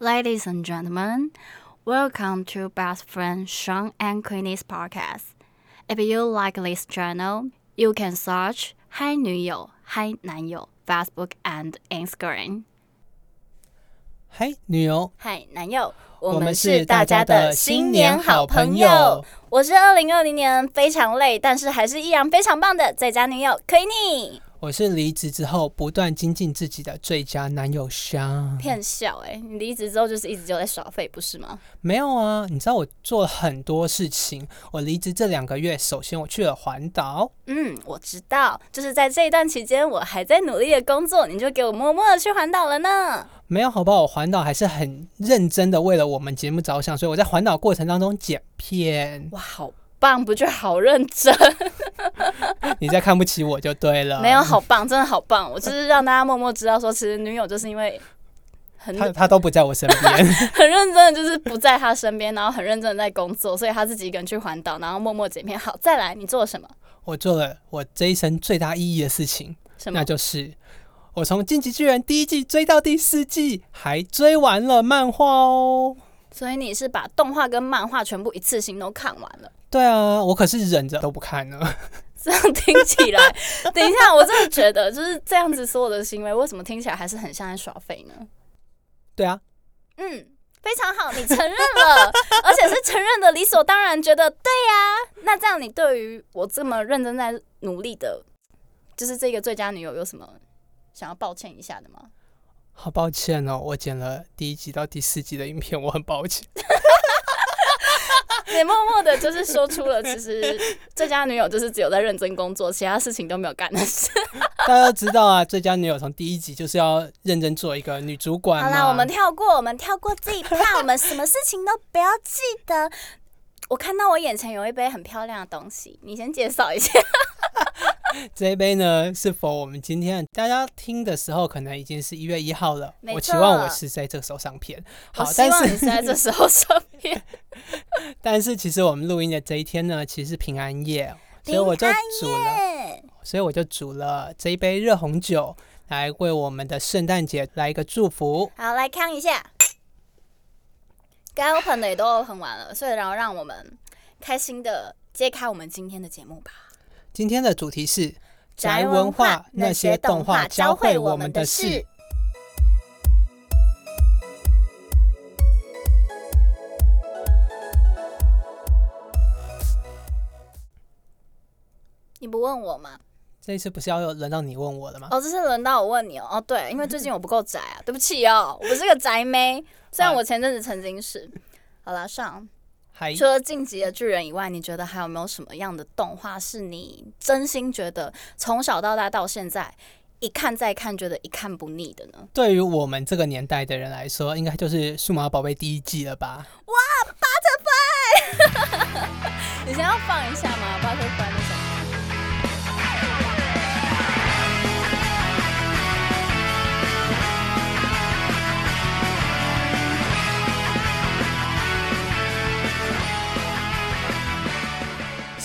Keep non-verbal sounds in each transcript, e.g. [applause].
Ladies and gentlemen, welcome to Best Friend Sean and Queenie's podcast. If you like this channel, you can search Hi 女友、Hi 男友 Facebook and Instagram. Hi 女友、Hi 男友，我们是大家的新年好朋友。我是二零二零年非常累，但是还是依然非常棒的最佳女友 Queenie。 我是离职之后不断精进自己的最佳男友香。骗笑哎、欸，你离职之后就是一直就在耍废，不是吗？没有啊，你知道我做了很多事情。我离职这两个月，首先我去了环岛。嗯，我知道，就是在这一段期间，我还在努力的工作，你就给我默默的去环岛了呢。没有，好不好？我环岛还是很认真的，为了我们节目着想，所以我在环岛过程当中剪片。哇，好棒，不就好认真？[laughs] 你在看不起我就对了。没有，好棒，真的好棒。我就是让大家默默知道说，其实女友就是因为很他他都不在我身边，[laughs] 很认真的就是不在他身边，然后很认真的在工作，所以他自己一个人去环岛，然后默默剪片。好，再来，你做了什么？我做了我这一生最大意义的事情，什么？那就是我从《进击巨人》第一季追到第四季，还追完了漫画哦。所以你是把动画跟漫画全部一次性都看完了？对啊，我可是忍着都不看呢。[laughs] 这样听起来，[laughs] 等一下，我真的觉得就是这样子所有的行为，为什么听起来还是很像在耍废呢？对啊，嗯，非常好，你承认了，[laughs] 而且是承认的理所当然，觉得对呀、啊。那这样，你对于我这么认真在努力的，就是这个最佳女友，有什么想要抱歉一下的吗？好抱歉哦，我剪了第一集到第四集的影片，我很抱歉。[laughs] 你默默的，就是说出了，其实最佳女友就是只有在认真工作，其他事情都没有干的事。[laughs] 大家都知道啊，最佳女友从第一集就是要认真做一个女主管。好啦，我们跳过，我们跳过这一趴，我们什么事情都不要记得。我看到我眼前有一杯很漂亮的东西，你先介绍一下。[laughs] [laughs] 这一杯呢，是否我们今天大家听的时候，可能已经是一月一号了。我期望我是在这个时候上片。好，但是你是在这时候上片。[laughs] 但是其实我们录音的这一天呢，其实是平安夜，所以我就煮了，所以我就煮了这一杯热红酒，来为我们的圣诞节来一个祝福。好，来看一下。该 open 的也都 open 完了，所以然后让我们开心的揭开我们今天的节目吧。今天的主题是宅文化，那些动画教会我们的事。你不问我吗？这一次不是要轮到你问我了吗？哦，这次轮到我问你哦。哦，对，因为最近 [laughs] 我不够宅啊，对不起哦，我不是个宅妹。虽然我前阵子曾经是，好了，上，除了《进击的巨人》以外，你觉得还有没有什么样的动画是你真心觉得从小到大到现在一看再看，觉得一看不腻的呢？对于我们这个年代的人来说，应该就是《数码宝贝》第一季了吧？哇，Butterfly！[laughs] 你先要放一下吗？Butterfly 那首。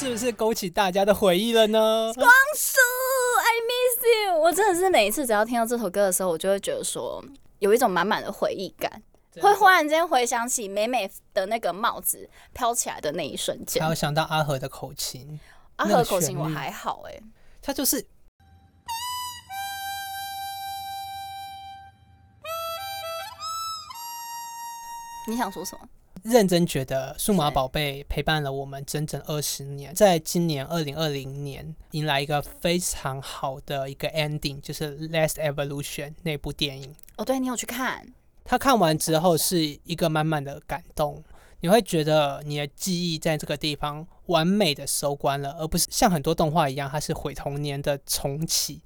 是不是勾起大家的回忆了呢？光叔，I miss you！我真的是每一次只要听到这首歌的时候，我就会觉得说有一种满满的回忆感，会忽然间回想起美美的那个帽子飘起来的那一瞬间。还有想到阿和的口琴，阿和的口琴我还好哎、欸，他就是。你想说什么？认真觉得数码宝贝陪伴了我们整整二十年，在今年二零二零年迎来一个非常好的一个 ending，就是《Last Evolution》那部电影。哦，对，你有去看？他看完之后是一个满满的感动，你会觉得你的记忆在这个地方完美的收官了，而不是像很多动画一样，它是毁童年的重启。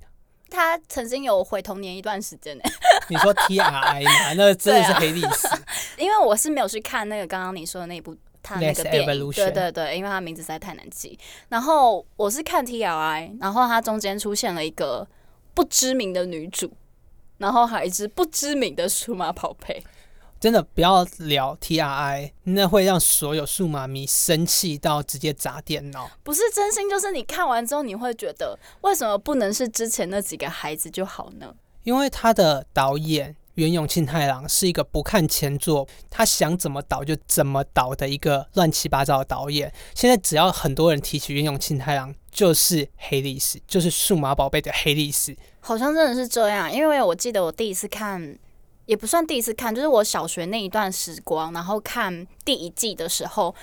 他曾经有毁童年一段时间呢。你说 T R I 吗？那真的是黑历史。啊、因为我是没有去看那个刚刚你说的那部他那个电影，对对对，因为他名字实在太难记。然后我是看 T L I，然后它中间出现了一个不知名的女主，然后还有一只不知名的数码宝贝。真的不要聊 T R I，那会让所有数码迷生气到直接砸电脑。不是真心，就是你看完之后你会觉得，为什么不能是之前那几个孩子就好呢？因为他的导演原永庆太郎是一个不看前作，他想怎么导就怎么导的一个乱七八糟的导演。现在只要很多人提起原永庆太郎，就是黑历史，就是数码宝贝的黑历史。好像真的是这样，因为我记得我第一次看，也不算第一次看，就是我小学那一段时光，然后看第一季的时候，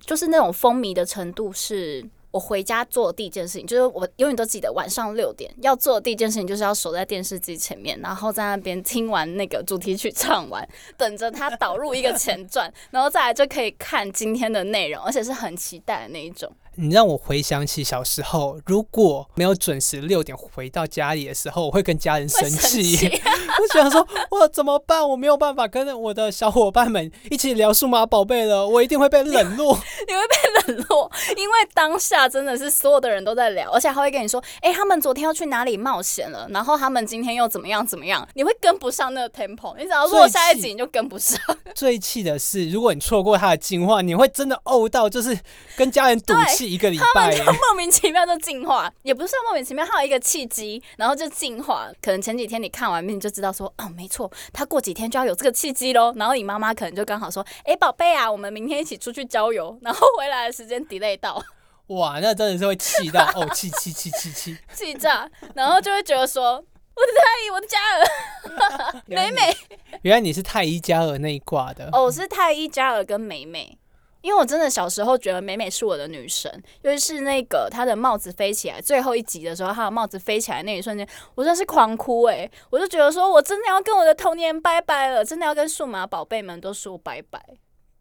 就是那种风靡的程度是。我回家做的第一件事情，就是我永远都记得晚上六点要做的第一件事情，就是要守在电视机前面，然后在那边听完那个主题曲唱完，[laughs] 等着它导入一个前传，然后再来就可以看今天的内容，而且是很期待的那一种。你让我回想起小时候，如果没有准时六点回到家里的时候，我会跟家人生气。[laughs] 我想说，我怎么办？我没有办法跟我的小伙伴们一起聊数码宝贝了，我一定会被冷落。[laughs] 你，你会被冷落，因为当下真的是所有的人都在聊，而且还会跟你说：“哎、欸，他们昨天要去哪里冒险了？然后他们今天又怎么样怎么样？”你会跟不上那个 tempo，你只要落下一集你就跟不上。最气的是，如果你错过他的进化，你会真的呕到，就是跟家人赌气一个礼拜。他们就 [laughs] [laughs] 莫名其妙就进化，也不是说莫名其妙，还有一个契机，然后就进化。可能前几天你看完面就知道说，哦，没错，他过几天就要有这个契机喽。然后你妈妈可能就刚好说，哎、欸，宝贝啊，我们明天一起出去郊游，然后回来的时间 delay 到。哇，那真的是会气到哦，气气气气气气炸，然后就会觉得说，我的太医，我的嘉儿，[laughs] 美美，原来你是太医嘉儿那一挂的哦，我是太医嘉儿跟美美。因为我真的小时候觉得美美是我的女神，尤其是那个她的帽子飞起来，最后一集的时候，她的帽子飞起来那一瞬间，我真的是狂哭诶、我就觉得说我真的要跟我的童年拜拜了，真的要跟数码宝贝们都说拜拜。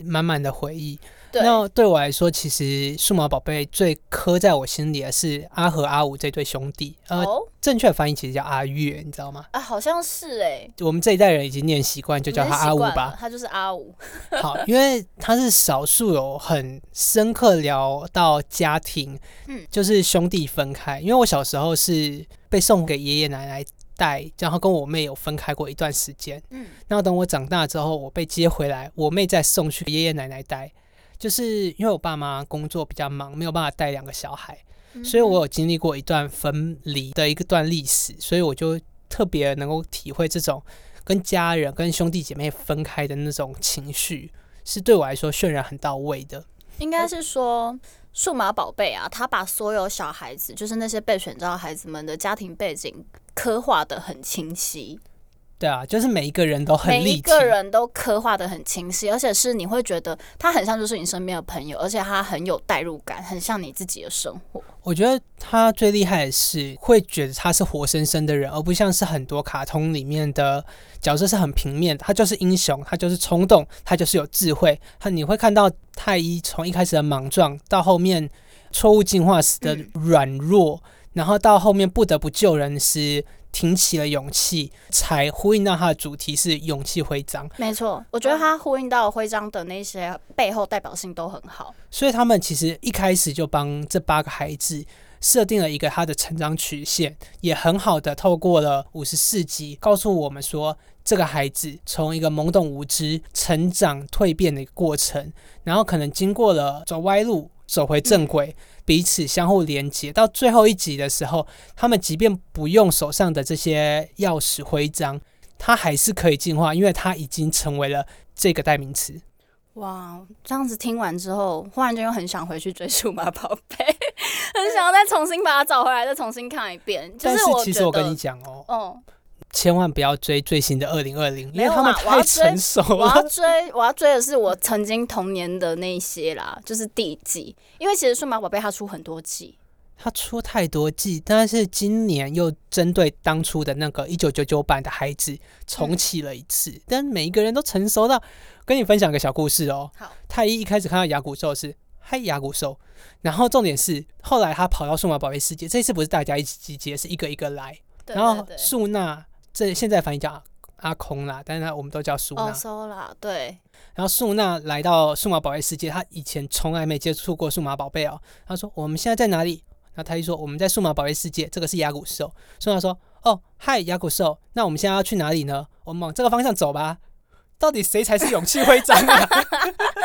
满满的回忆。对，那对我来说，其实数码宝贝最刻在我心里的是阿和阿五这对兄弟。呃，哦、正确的翻译其实叫阿月，你知道吗？啊，好像是哎、欸。我们这一代人已经念习惯，就叫他阿五吧。他就是阿五。[laughs] 好，因为他是少数有很深刻聊到家庭，嗯，就是兄弟分开。因为我小时候是被送给爷爷奶奶带，然后跟我妹有分开过一段时间。嗯，然后等我长大之后，我被接回来，我妹再送去爷爷奶奶带。就是因为我爸妈工作比较忙，没有办法带两个小孩，所以我有经历过一段分离的一个段历史，所以我就特别能够体会这种跟家人、跟兄弟姐妹分开的那种情绪，是对我来说渲染很到位的。应该是说，数码宝贝啊，他把所有小孩子，就是那些被选召的孩子们的家庭背景刻画的很清晰。对啊，就是每一个人都很每一个人都刻画的很清晰，而且是你会觉得他很像就是你身边的朋友，而且他很有代入感，很像你自己的生活。我觉得他最厉害的是会觉得他是活生生的人，而不像是很多卡通里面的角色是很平面的，他就是英雄，他就是冲动，他就是有智慧。他你会看到太一从一开始的莽撞，到后面错误进化时的软弱，嗯、然后到后面不得不救人时。挺起了勇气，才呼应到他的主题是勇气徽章。没错，我觉得他呼应到徽章的那些背后代表性都很好。所以他们其实一开始就帮这八个孩子设定了一个他的成长曲线，也很好的透过了五十四集告诉我们说，这个孩子从一个懵懂无知、成长蜕变的一个过程，然后可能经过了走歪路，走回正轨。嗯彼此相互连接，到最后一集的时候，他们即便不用手上的这些钥匙徽章，它还是可以进化，因为它已经成为了这个代名词。哇，这样子听完之后，忽然间又很想回去追数码宝贝，[laughs] 很想要再重新把它找回来，再重新看一遍。就是、但是其实我跟你讲哦，嗯。千万不要追最新的二零二零，因为他们太成熟了。我要追，我要追的是我曾经童年的那些啦，[laughs] 就是第一季。因为其实数码宝贝它出很多季，它出太多季，但是今年又针对当初的那个一九九九版的孩子重启了一次。嗯、但每一个人都成熟到，跟你分享个小故事哦。好，太一一开始看到牙骨兽是嗨牙骨兽，然后重点是后来他跑到数码宝贝世界，这次不是大家一起集结，是一个一个来，对对对，然后素娜。这现在翻译叫阿空啦，但是呢，我们都叫苏娜。哦，苏啦，对。然后苏娜来到数码宝贝世界，她以前从来没接触过数码宝贝哦。她说：“我们现在在哪里？”然后他就说：“我们在数码宝贝世界，这个是亚古兽。”苏娜说：“哦，嗨，亚古兽，那我们现在要去哪里呢？我们往这个方向走吧。到底谁才是勇气徽章啊？”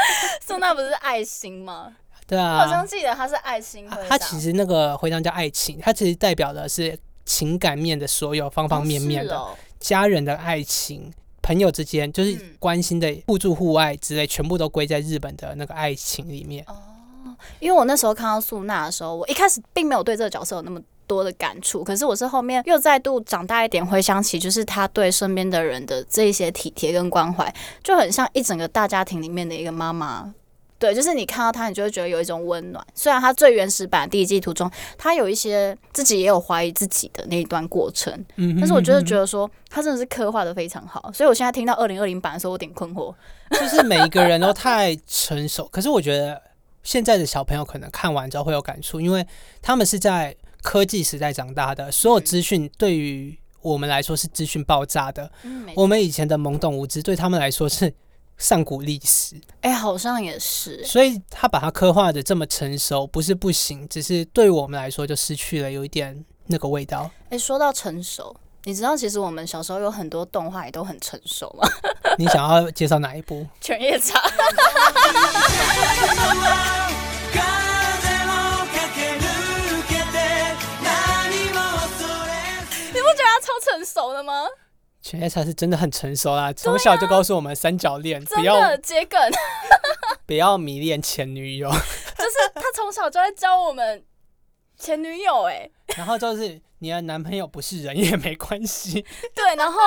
[laughs] 苏娜不是爱心吗？对啊，我好像记得他是爱心徽章。他其实那个徽章叫爱情，它其实代表的是。情感面的所有方方面面的，家人的爱情、朋友之间就是关心的互助互爱之类，全部都归在日本的那个爱情里面。哦，因为我那时候看到素娜的时候，我一开始并没有对这个角色有那么多的感触，可是我是后面又再度长大一点，回想起就是他对身边的人的这一些体贴跟关怀，就很像一整个大家庭里面的一个妈妈。对，就是你看到他，你就会觉得有一种温暖。虽然他最原始版第一季途中，他有一些自己也有怀疑自己的那一段过程，嗯哼嗯哼，但是我觉得觉得说他真的是刻画的非常好。所以我现在听到二零二零版的时候，我有点困惑，[laughs] 就是每一个人都太成熟。可是我觉得现在的小朋友可能看完之后会有感触，因为他们是在科技时代长大的，所有资讯对于我们来说是资讯爆炸的。嗯，我们以前的懵懂无知对他们来说是。上古历史，哎、欸，好像也是，所以他把它刻画的这么成熟，不是不行，只是对我们来说就失去了有一点那个味道。哎、欸，说到成熟，你知道其实我们小时候有很多动画也都很成熟吗？[laughs] 你想要介绍哪一部？犬夜叉。[laughs] 你不觉得他超成熟的吗？犬夜叉是真的很成熟啦，从小就告诉我们三角恋，不要桔梗，[laughs] 不要迷恋前女友。[laughs] 就是他从小就在教我们前女友哎，[laughs] 然后就是你的男朋友不是人也没关系，对，然后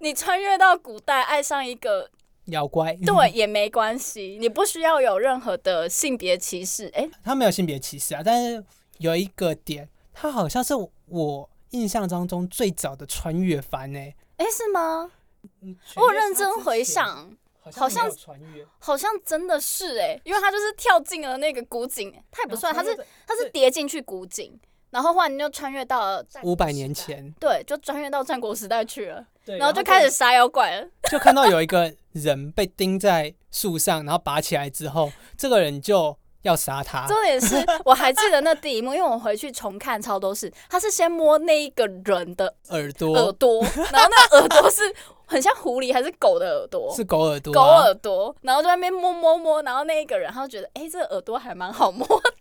你穿越到古代爱上一个妖怪，对，也没关系，你不需要有任何的性别歧视。哎、欸，他没有性别歧视啊，但是有一个点，他好像是我印象当中最早的穿越番哎。哎，是吗？我认真回想，好像好像真的是哎，因为他就是跳进了那个古井，他也不算，他是他是跌进去古井，然后忽然你就穿越到了五百年前，对，就穿越到战国时代去了，然后就开始杀妖怪了，就看到有一个人被钉在树上，然后拔起来之后，这个人就。要杀他，重点是我还记得那第一幕，因为我回去重看超多次，他是先摸那一个人的耳朵，耳朵，然后那耳朵是很像狐狸还是狗的耳朵？是狗耳朵，狗耳朵，然后在那边摸摸摸，然后那一个人他就觉得，哎、欸，这个耳朵还蛮好摸的。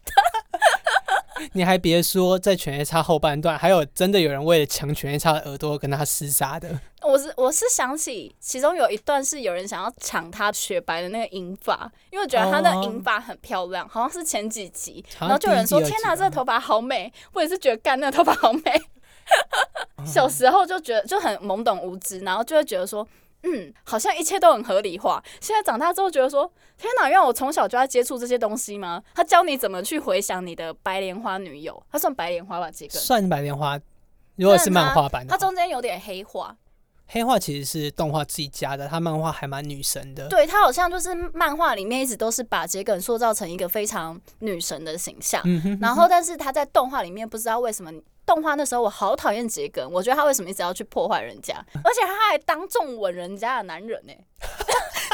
你还别说，在犬夜叉后半段，还有真的有人为了抢犬夜叉的耳朵跟他厮杀的。我是我是想起其中有一段是有人想要抢他雪白的那个银发，因为我觉得他的银发很漂亮，好像是前几集，然后就有人说：“天哪，这个头发好美！”我也是觉得干那个头发好美。[laughs] 小时候就觉得就很懵懂无知，然后就会觉得说。嗯，好像一切都很合理化。现在长大之后觉得说，天哪，因为我从小就要接触这些东西吗？他教你怎么去回想你的白莲花女友，他算白莲花吧？这个算白莲花。如果是漫画版的，它中间有点黑化。黑化其实是动画自己加的，他漫画还蛮女神的。对，他好像就是漫画里面一直都是把桔梗塑造成一个非常女神的形象。嗯哼嗯哼。然后，但是他在动画里面不知道为什么。动画那时候我好讨厌桔梗，我觉得他为什么一直要去破坏人家，[laughs] 而且他还当众吻人家的男人呢、欸？[laughs]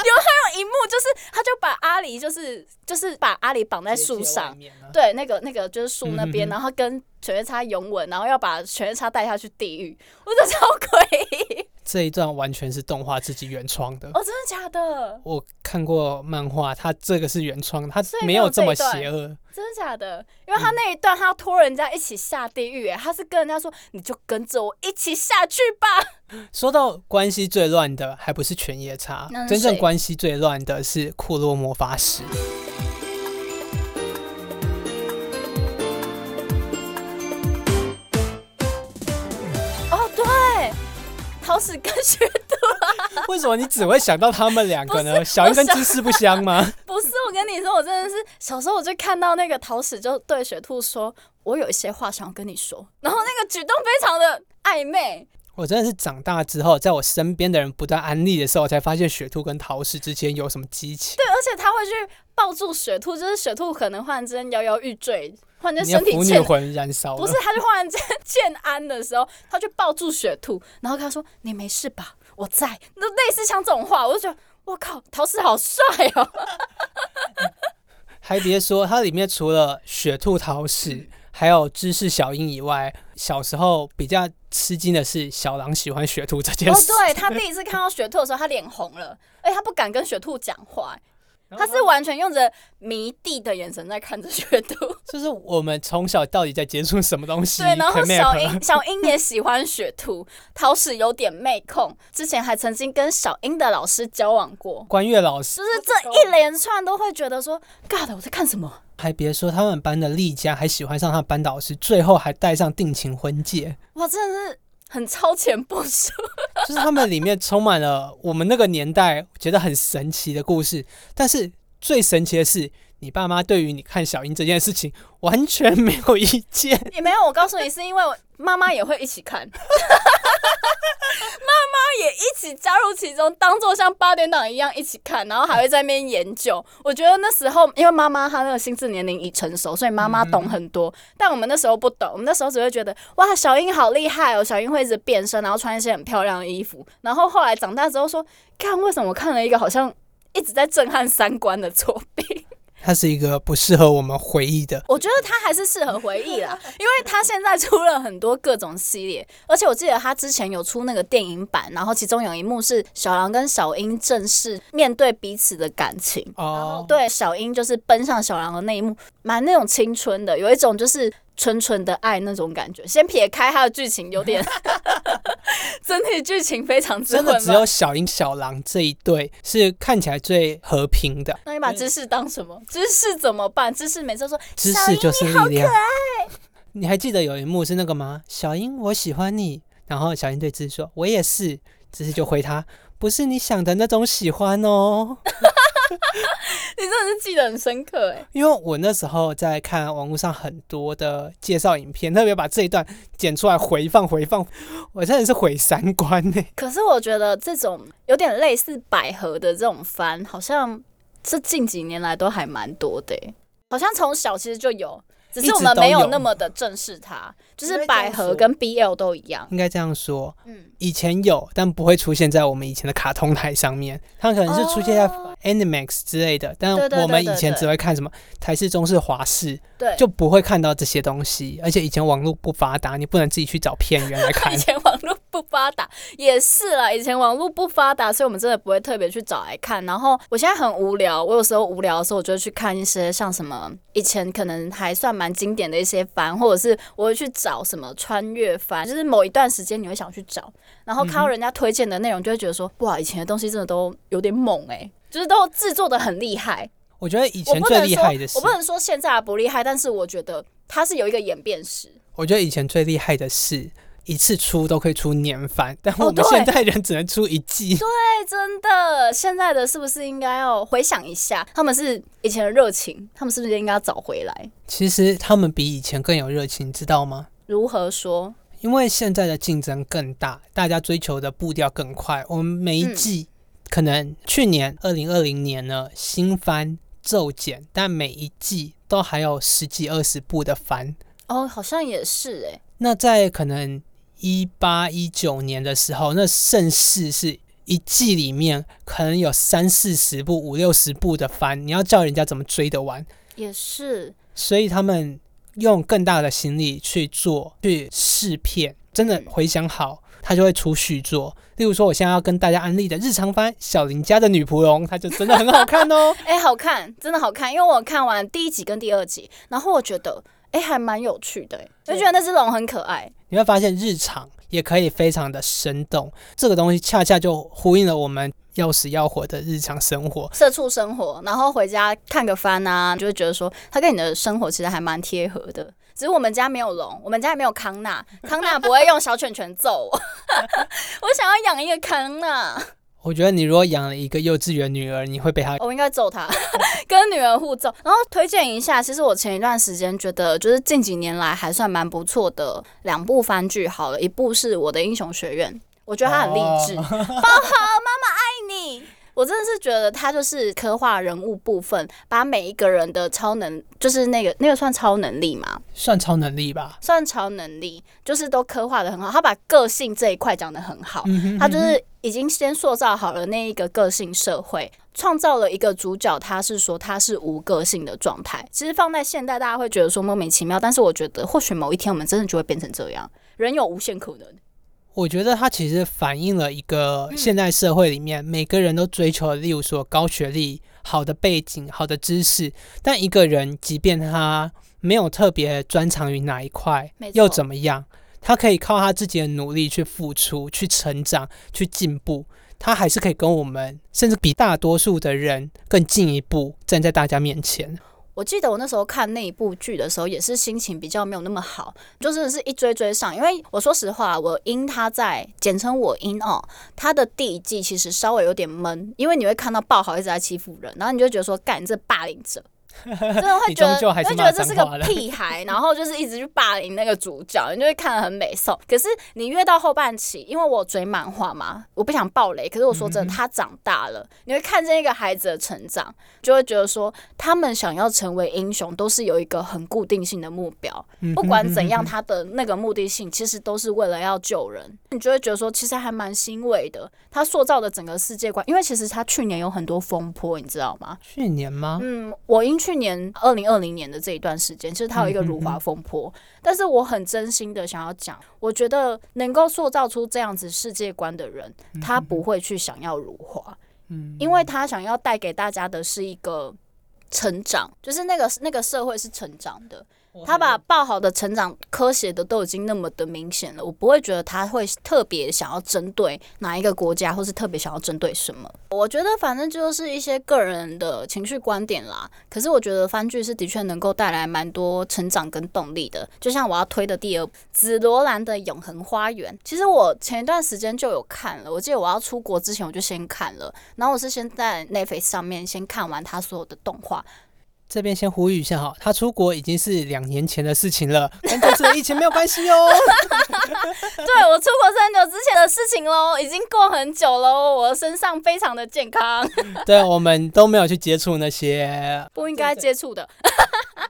有还有一幕就是，他就把阿离就是就是把阿离绑在树上，对，那个那个就是树那边，然后跟犬夜叉拥吻，然后要把犬夜叉带下去地狱，我觉得超诡异。这一段完全是动画自己原创的哦，真的假的？我看过漫画，他这个是原创，他没有这么邪恶。真的假的？因为他那一段他要拖人家一起下地狱，哎，他是跟人家说，你就跟着我一起下去吧。[laughs] 说到关系最乱的，还不是犬夜叉，真正关系最乱的是库洛魔法使。桃矢跟雪兔，为什么你只会想到他们两个呢？小樱跟芝士不香吗？不是，我跟你说，我真的是小时候我就看到那个桃矢就对雪兔说：“我有一些话想要跟你说。[laughs] ”然后那个举动非常的暧昧。我真的是长大之后，在我身边的人不断安利的时候，我才发现雪兔跟桃矢之间有什么激情。对，而且他会去抱住雪兔，就是雪兔可能忽然之间摇摇欲坠。忽然间身体欠燃烧，不是，他就忽然间欠安的时候，他就抱住雪兔，然后跟他说：“你没事吧？我在。”那类似像这种话，我就觉得我靠，桃矢好帅哦！[laughs] 还别说，它里面除了雪兔桃矢，还有芝士小樱以外，小时候比较吃惊的是小狼喜欢雪兔这件事。哦，对，他第一次看到雪兔的时候，他脸红了，哎，他不敢跟雪兔讲话。他是完全用着迷弟的眼神在看着雪兔。[laughs] 就是我们从小到底在接触什么东西？对，然后小英小英也喜欢雪兔，桃矢有点妹控，之前还曾经跟小英的老师交往过。关月老师，就是这一连串都会觉得说，God，我在看什么？还别说，他们班的丽佳还喜欢上他班导师，最后还戴上定情婚戒。哇，真的是很超前部署。[laughs] 就是他们里面充满了我们那个年代觉得很神奇的故事，但是最神奇的是，你爸妈对于你看小英这件事情完全没有意见。也没有，我告诉你，是因为妈妈也会一起看。[laughs] 也一起加入其中，当做像八点档一样一起看，然后还会在那边研究。我觉得那时候，因为妈妈她那个心智年龄已成熟，所以妈妈懂很多。但我们那时候不懂，我们那时候只会觉得哇，小英好厉害哦！小英会一直变身，然后穿一些很漂亮的衣服。然后后来长大之后说，看为什么我看了一个好像一直在震撼三观的作品。它是一个不适合我们回忆的，我觉得它还是适合回忆啦，[laughs] 因为它现在出了很多各种系列，而且我记得它之前有出那个电影版，然后其中有一幕是小狼跟小英正式面对彼此的感情，哦，对，小英就是奔向小狼的那一幕，蛮那种青春的，有一种就是。纯纯的爱那种感觉，先撇开它的剧情，有点 [laughs] 整体剧情非常。真的只有小英小狼这一对是看起来最和平的。那你把芝士当什么？芝士怎么办？芝士每次说芝士就是力量。你好可爱。你还记得有一幕是那个吗？小英，我喜欢你。然后小英对芝士说：“我也是。”芝士就回他：“不是你想的那种喜欢哦。” [laughs] 你真的是记得很深刻哎，因为我那时候在看网络上很多的介绍影片，特别把这一段剪出来回放回放，我真的是毁三观呢。可是我觉得这种有点类似百合的这种番，好像这近几年来都还蛮多的，好像从小其实就有。只是我们没有那么的正视它，就是百合跟 BL 都一样。应该这样说，嗯，以前有，但不会出现在我们以前的卡通台上面。它可能是出现在 Animax 之类的，哦、但我们以前只会看什么台式、中式、华式，对，就不会看到这些东西。而且以前网络不发达，你不能自己去找片源来看。[laughs] 以前网络不发达也是啦，以前网络不发达，所以我们真的不会特别去找来看。然后我现在很无聊，我有时候无聊的时候，我就会去看一些像什么以前可能还算蛮。经典的一些番，或者是我会去找什么穿越番，就是某一段时间你会想去找，然后看到人家推荐的内容，就会觉得说，哇，以前的东西真的都有点猛哎、欸，就是都制作的很厉害。我觉得以前最厉害的是，我不能说现在不厉害，但是我觉得它是有一个演变史。我觉得以前最厉害的是。一次出都可以出年番，[laughs] 但我们现在人只能出一季。哦。对，真的，现在的是不是应该要回想一下，他们是以前的热情，他们是不是应该要找回来？其实他们比以前更有热情，知道吗？如何说？因为现在的竞争更大，大家追求的步调更快。我们每一季、嗯、可能去年二零二零年呢，新番骤减，但每一季都还有十几二十部的番。哦，好像也是哎。那在可能。一八一九年的时候，那盛世是一季里面可能有三四十部、五六十部的番，你要叫人家怎么追得完？也是，所以他们用更大的心力去做，去试片，真的回想好，他就会出续作。例如说，我现在要跟大家安利的日常番《小林家的女仆龙》，它就真的很好看哦。[laughs] 哎、好看，真的好看，因为我看完第一集跟第二集，然后我觉得。哎、欸，还蛮有趣的，我觉得那只龙很可爱。你会发现日常也可以非常的生动，这个东西恰恰就呼应了我们要死要活的日常生活、社畜生活。然后回家看个番啊，就会觉得说，它跟你的生活其实还蛮贴合的。只是我们家没有龙，我们家也没有康纳，康纳不会用小拳拳揍我。[laughs] 我想要养一个康纳。我觉得你如果养了一个幼稚园女儿，你会被她。我应该揍她，[laughs] 跟女儿互揍。然后推荐一下，其实我前一段时间觉得，就是近几年来还算蛮不错的两部番剧。好了，一部是我的英雄学院，我觉得它很励志。包 [laughs] 豪，妈妈爱你。我真的是觉得他就是刻画人物部分，把每一个人的超能，就是那个那个算超能力吗？算超能力吧，算超能力，就是都刻画的很好。他把个性这一块讲的很好，嗯哼嗯哼，他就是已经先塑造好了那一个个性社会，创造了一个主角，他是说他是无个性的状态。其实放在现代，大家会觉得说莫名其妙，但是我觉得或许某一天我们真的就会变成这样，人有无限可能。我觉得它其实反映了一个现代社会里面每个人都追求的，例如说高学历、好的背景、好的知识。但一个人，即便他没有特别专长于哪一块，又怎么样？他可以靠他自己的努力去付出、去成长、去进步，他还是可以跟我们，甚至比大多数的人更进一步，站在大家面前。我记得我那时候看那一部剧的时候，也是心情比较没有那么好，就是的是一追追上。因为我说实话，我因他在简称我因哦，他的第一季其实稍微有点闷，因为你会看到爆豪一直在欺负人，然后你就觉得说，干这霸凌者。[laughs] 真的会觉得，会觉得这是个屁孩，然后就是一直去霸凌那个主角，[laughs] 你就会看得很美颂。可是你越到后半期，因为我追漫画嘛，我不想暴雷。可是我说真的，他长大了，你会看见一个孩子的成长，就会觉得说，他们想要成为英雄，都是有一个很固定性的目标。不管怎样，他的那个目的性其实都是为了要救人。你就会觉得说，其实还蛮欣慰的。他塑造的整个世界观，因为其实他去年有很多风波，你知道吗？去年吗？嗯，我因。去年二零二零年的这一段时间，其实他有一个辱华风波，但是我很真心的想要讲，我觉得能够塑造出这样子世界观的人，他不会去想要辱华，嗯，因为他想要带给大家的是一个成长，就是那个那个社会是成长的。他把爆好的成长科写的都已经那么的明显了，我不会觉得他会特别想要针对哪一个国家，或是特别想要针对什么。我觉得反正就是一些个人的情绪观点啦。可是我觉得番剧是的确能够带来蛮多成长跟动力的。就像我要推的第二部《紫罗兰的永恒花园》，其实我前一段时间就有看了。我记得我要出国之前我就先看了，然后我是先在 Netflix 上面先看完他所有的动画。这边先呼吁一下哈，他出国已经是两年前的事情了，[laughs] 跟这次的疫情没有关系哦。[laughs] 对，我出国是很久之前的事情喽，已经过很久喽，我身上非常的健康。[laughs] 对，我们都没有去接触那些不应该接触的。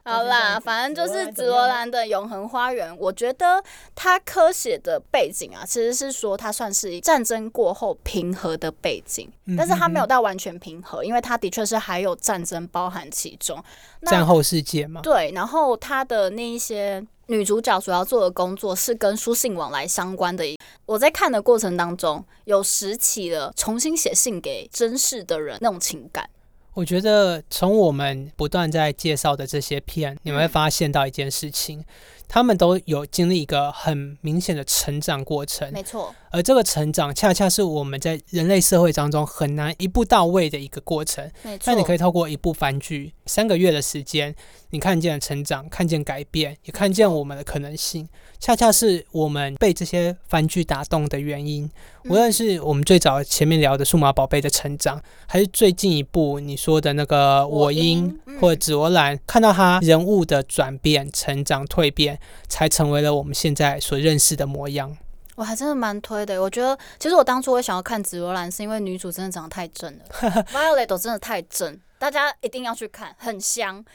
好啦，反正就是紫罗兰的永恒花园。我觉得它科写的背景啊，其实是说它算是战争过后平和的背景，但是它没有到完全平和，因为它的确是还有战争包含其中。战后世界嘛，对。然后它的那一些女主角主要做的工作是跟书信往来相关的。我在看的过程当中，有拾起了重新写信给真实的人那种情感。我觉得从我们不断在介绍的这些片，你们会发现到一件事情。他们都有经历一个很明显的成长过程，没错。而这个成长，恰恰是我们在人类社会当中很难一步到位的一个过程。没错。但你可以透过一部番剧，三个月的时间，你看见了成长，看见改变，也看见我们的可能性。恰恰是我们被这些番剧打动的原因。无论是我们最早前面聊的数码宝贝的成长，还是最近一部你说的那个我因或者紫罗兰，看到他人物的转变、成长、蜕变。才成为了我们现在所认识的模样。我还真的蛮推的。我觉得，其实我当初会想要看紫罗兰，是因为女主真的长得太正了，[laughs] Violet 真的太正，大家一定要去看，很香。[laughs]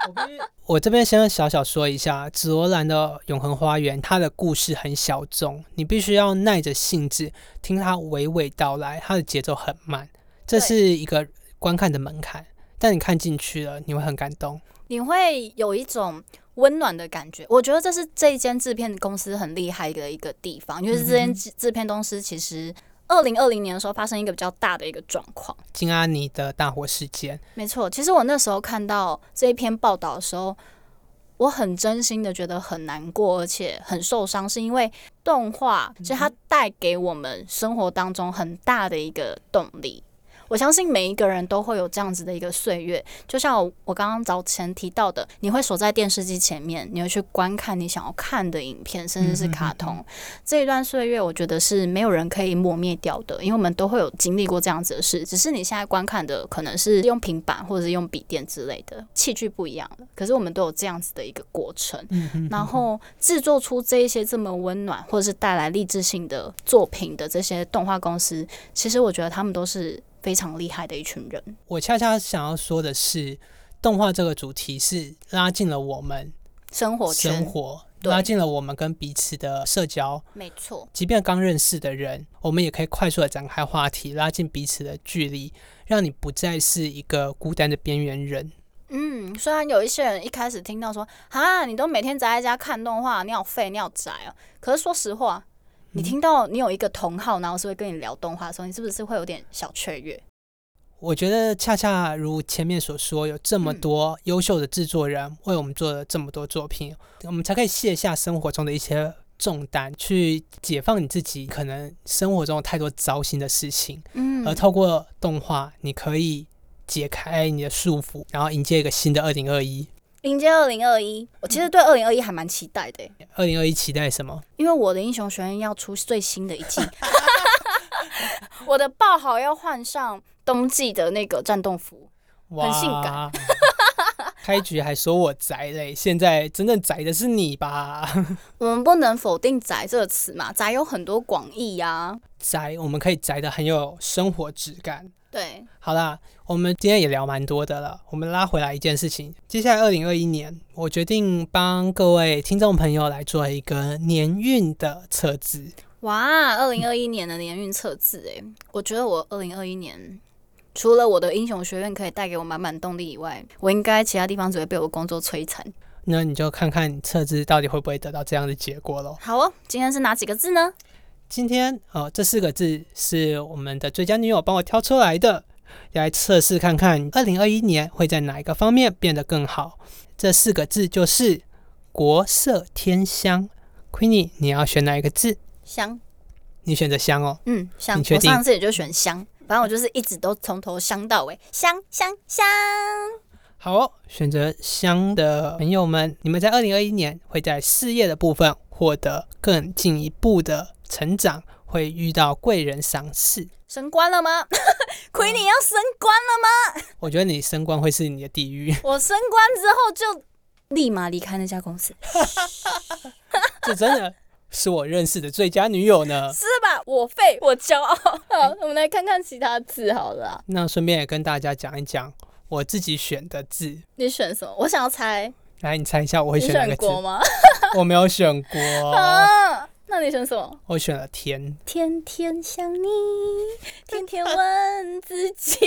[laughs] 我这边先小小说一下，紫罗兰的永恒花园，它的故事很小众，你必须要耐着性子听它娓娓道来，它的节奏很慢，这是一个观看的门槛。但你看进去了，你会很感动，你会有一种。温暖的感觉，我觉得这是这一间制片公司很厉害的一个地方，因为这间制制片公司其实二零二零年的时候发生一个比较大的一个状况，金阿尼的大火事件。没错，其实我那时候看到这一篇报道的时候，我很真心的觉得很难过，而且很受伤，是因为动画其实它带给我们生活当中很大的一个动力。我相信每一个人都会有这样子的一个岁月，就像我刚刚早前提到的，你会守在电视机前面，你会去观看你想要看的影片，甚至是卡通。嗯哼嗯。这一段岁月，我觉得是没有人可以磨灭掉的，因为我们都会有经历过这样子的事。只是你现在观看的可能是用平板或者是用笔电之类的，器具不一样了。可是我们都有这样子的一个过程。然后制作出这一些这么温暖或者是带来励志性的作品的这些动画公司，其实我觉得他们都是。非常厉害的一群人。我恰恰想要说的是，动画这个主题是拉近了我们生活生活，拉近了我们跟彼此的社交。没错，即便刚认识的人，我们也可以快速的展开话题，拉近彼此的距离，让你不再是一个孤单的边缘人。嗯，虽然有一些人一开始听到说，啊，你都每天宅在家看动画，你好废，你好宅哦。可是说实话。你听到你有一个同好，然后是会跟你聊动画的时候，你是不是会有点小雀跃？我觉得恰恰如前面所说，有这么多优秀的制作人为我们做了这么多作品，我们才可以卸下生活中的一些重担，去解放你自己。可能生活中有太多糟心的事情，嗯，而透过动画，你可以解开你的束缚，然后迎接一个新的二零二一。迎接二零二一，我其实对二零二一还蛮期待的。二零二一期待什么？因为我的英雄学院要出最新的一季，[laughs] 我的爆豪要换上冬季的那个战斗服，很性感。开局还说我宅嘞，现在真正宅的是你吧？[laughs] 我们不能否定“宅”这个词嘛，宅有很多广义呀。宅，我们可以宅的很有生活质感。对，好啦，我们今天也聊蛮多的了。我们拉回来一件事情，接下来二零二一年，我决定帮各位听众朋友来做一个年运的测字。哇，二零二一年的年运测字，哎，我觉得我二零二一年除了我的英雄学院可以带给我满满动力以外，我应该其他地方只会被我工作摧残。那你就看看你测字到底会不会得到这样的结果喽。好哦，今天是哪几个字呢？今天哦，这四个字是我们的最佳女友帮我挑出来的，来测试看看二零二一年会在哪一个方面变得更好。这四个字就是国色天香。Queenie，你要选哪一个字？香。你选择香哦。嗯，香。你确定？我上次也就选香，反正我就是一直都从头香到尾，香香香。好哦，选择香的朋友们，你们在二零二一年会在事业的部分获得更进一步的。成长会遇到贵人赏识，升官了吗？[laughs] 亏你要升官了吗？我觉得你升官会是你的地狱。[laughs] 我升官之后就立马离开那家公司。[laughs] 这真的是我认识的最佳女友呢？是吧？我废，我骄傲。[laughs] 好，我们来看看其他字好了。那顺便也跟大家讲一讲我自己选的字。你选什么？我想要猜。来，你猜一下我会选哪个国吗？[laughs] 我没有选国。啊那你选什么？我选了天。天天想你，天天问自己。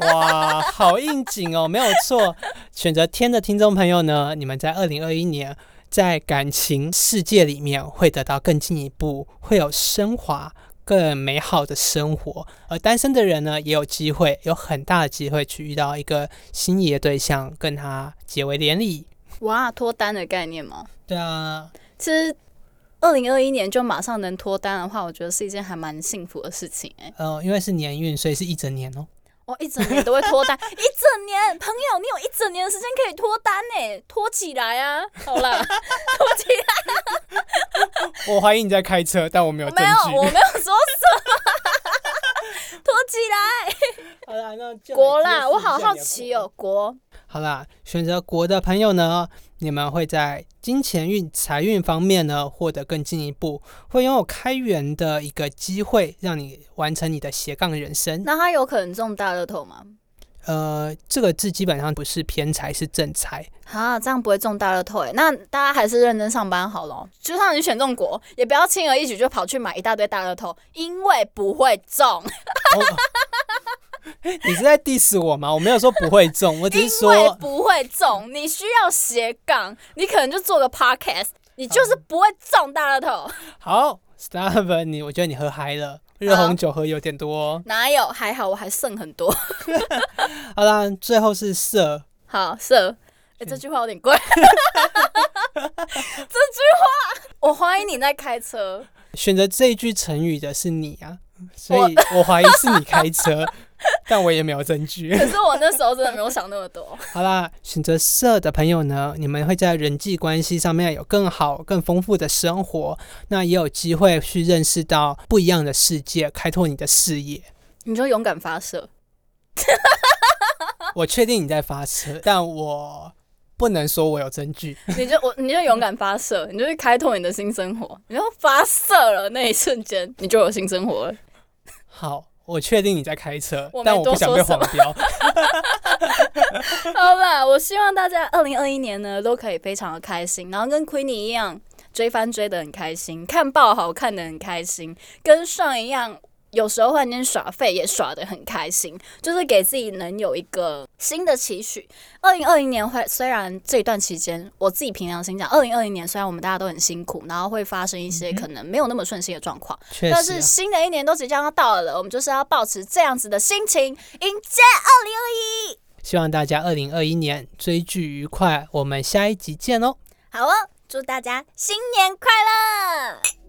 [laughs] 哇，好应景哦！没有错，选择天的听众朋友呢，你们在二零二一年在感情世界里面会得到更进一步，会有升华、更美好的生活。而单身的人呢，也有机会，有很大的机会去遇到一个心仪的对象，跟他结为连理。哇，脱单的概念吗？对啊，其实。二零二一年就马上能脱单的话，我觉得是一件还蛮幸福的事情哎、欸。呃，因为是年运，所以是一整年哦。哦，一整年都会脱单，一整年，朋友，你有一整年的时间可以脱单呢，脱起来啊！好啦，[laughs] 脱起来。[laughs] 我怀疑你在开车，但我没有证据。没有，我没有说什么。脱起来。[laughs] 好啦，那国啦，我好好奇哦，国。好啦，选择国的朋友呢，你们会在金钱运、财运方面呢获得更进一步，会拥有开源的一个机会，让你完成你的斜杠人生。那他有可能中大乐透吗？呃，这个字基本上不是偏财，是正财。啊，这样不会中大乐透诶。那大家还是认真上班好了。就算你选中国，也不要轻而易举就跑去买一大堆大乐透，因为不会中。[laughs] 哦 [laughs] 你是在 diss 我吗？我没有说不会中，我只是说不会中。你需要斜杠，你可能就做个 podcast，你就是不会中大乐透。好，Stephen，你我觉得你喝嗨了，热红酒喝有点多。哪有？还好，我还剩很多。[laughs] 好啦，最后是色。好色，哎、欸，这句话有点怪。[laughs] 这句话，我怀疑你在开车。选择这一句成语的是你啊，所以我怀疑是你开车。[laughs] 但我也没有证据。可是我那时候真的没有想那么多。[laughs] 好啦，选择色的朋友呢，你们会在人际关系上面有更好、更丰富的生活，那也有机会去认识到不一样的世界，开拓你的视野。你就勇敢发射。[laughs] 我确定你在发射，但我不能说我有证据。你就我，你就勇敢发射，你就去开拓你的新生活。你就发射了那一瞬间，你就有新生活了。好。我确定你在开车，我但我不想被黄标。[laughs] 好吧，我希望大家二零二一年呢都可以非常的开心，然后跟 Queenie 一样追番追的很开心，看爆好看的很开心，跟上一样有时候会那耍废，也耍得很开心，就是给自己能有一个新的期许。二零二零年会虽然这段期间，我自己凭良心讲，二零二零年虽然我们大家都很辛苦，然后会发生一些可能没有那么顺心的状况，嗯、但是新的一年都即将要到了，我们就是要保持这样子的心情迎接二零二一。希望大家二零二一年追剧愉快，我们下一集见哦。好哦，祝大家新年快乐！